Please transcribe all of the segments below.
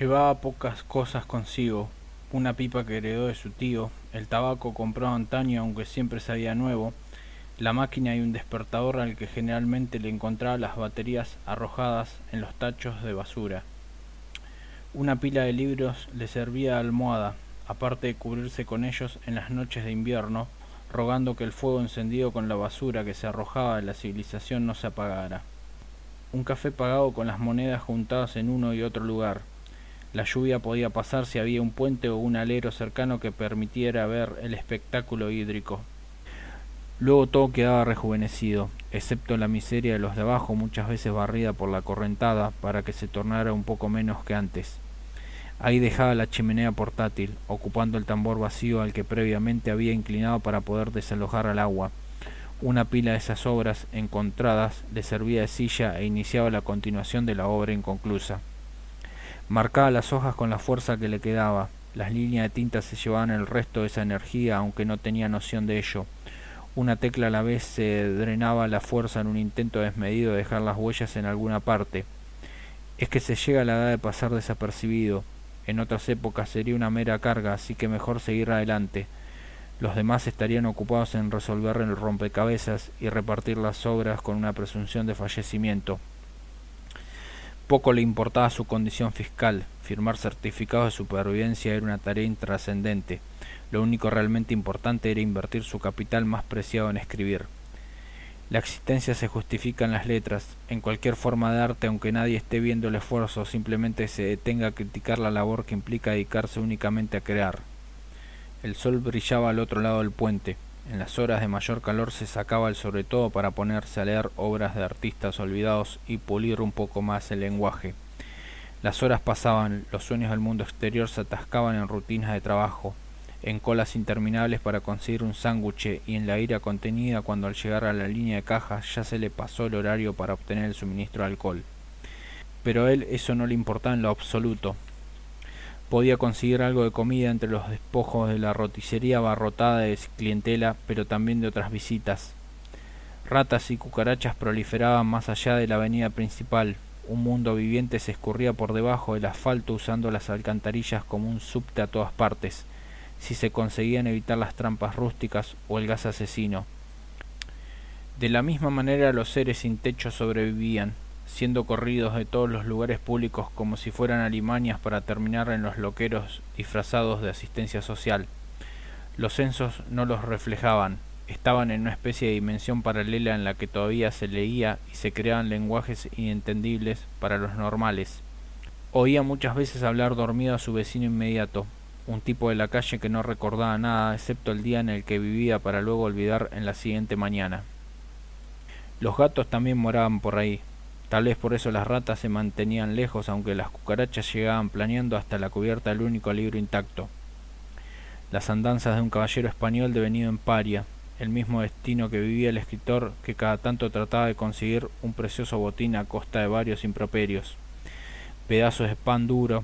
Llevaba pocas cosas consigo, una pipa que heredó de su tío, el tabaco comprado antaño aunque siempre sabía nuevo, la máquina y un despertador al que generalmente le encontraba las baterías arrojadas en los tachos de basura. Una pila de libros le servía de almohada, aparte de cubrirse con ellos en las noches de invierno, rogando que el fuego encendido con la basura que se arrojaba de la civilización no se apagara. Un café pagado con las monedas juntadas en uno y otro lugar, la lluvia podía pasar si había un puente o un alero cercano que permitiera ver el espectáculo hídrico. Luego todo quedaba rejuvenecido, excepto la miseria de los de abajo, muchas veces barrida por la correntada, para que se tornara un poco menos que antes. Ahí dejaba la chimenea portátil, ocupando el tambor vacío al que previamente había inclinado para poder desalojar al agua. Una pila de esas obras encontradas le servía de silla e iniciaba la continuación de la obra inconclusa. Marcaba las hojas con la fuerza que le quedaba. Las líneas de tinta se llevaban el resto de esa energía, aunque no tenía noción de ello. Una tecla a la vez se drenaba la fuerza en un intento desmedido de dejar las huellas en alguna parte. Es que se llega a la edad de pasar desapercibido. En otras épocas sería una mera carga, así que mejor seguir adelante. Los demás estarían ocupados en resolver el rompecabezas y repartir las obras con una presunción de fallecimiento. Poco le importaba su condición fiscal, firmar certificados de supervivencia era una tarea intrascendente, lo único realmente importante era invertir su capital más preciado en escribir. La existencia se justifica en las letras, en cualquier forma de arte, aunque nadie esté viendo el esfuerzo simplemente se detenga a criticar la labor que implica dedicarse únicamente a crear. El sol brillaba al otro lado del puente, en las horas de mayor calor se sacaba el sobre todo para ponerse a leer obras de artistas olvidados y pulir un poco más el lenguaje. Las horas pasaban, los sueños del mundo exterior se atascaban en rutinas de trabajo, en colas interminables para conseguir un sándwich y en la ira contenida cuando al llegar a la línea de cajas ya se le pasó el horario para obtener el suministro de alcohol. Pero a él eso no le importaba en lo absoluto, podía conseguir algo de comida entre los despojos de la roticería abarrotada de clientela, pero también de otras visitas. Ratas y cucarachas proliferaban más allá de la avenida principal. Un mundo viviente se escurría por debajo del asfalto usando las alcantarillas como un subte a todas partes, si se conseguían evitar las trampas rústicas o el gas asesino. De la misma manera los seres sin techo sobrevivían, siendo corridos de todos los lugares públicos como si fueran alimañas para terminar en los loqueros disfrazados de asistencia social. Los censos no los reflejaban, estaban en una especie de dimensión paralela en la que todavía se leía y se creaban lenguajes inentendibles para los normales. Oía muchas veces hablar dormido a su vecino inmediato, un tipo de la calle que no recordaba nada excepto el día en el que vivía para luego olvidar en la siguiente mañana. Los gatos también moraban por ahí, Tal vez por eso las ratas se mantenían lejos, aunque las cucarachas llegaban planeando hasta la cubierta del único libro intacto. Las andanzas de un caballero español devenido en paria, el mismo destino que vivía el escritor que cada tanto trataba de conseguir un precioso botín a costa de varios improperios. Pedazos de pan duro,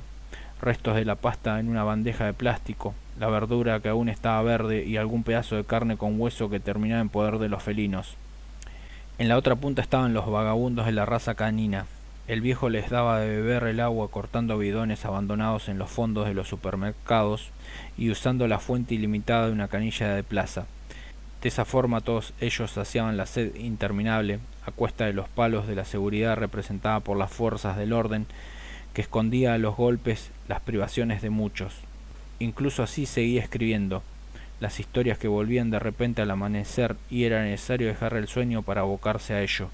restos de la pasta en una bandeja de plástico, la verdura que aún estaba verde y algún pedazo de carne con hueso que terminaba en poder de los felinos. En la otra punta estaban los vagabundos de la raza canina. El viejo les daba de beber el agua cortando bidones abandonados en los fondos de los supermercados y usando la fuente ilimitada de una canilla de plaza. De esa forma todos ellos saciaban la sed interminable a cuesta de los palos de la seguridad representada por las fuerzas del orden que escondía a los golpes las privaciones de muchos. Incluso así seguía escribiendo, las historias que volvían de repente al amanecer y era necesario dejar el sueño para abocarse a ello.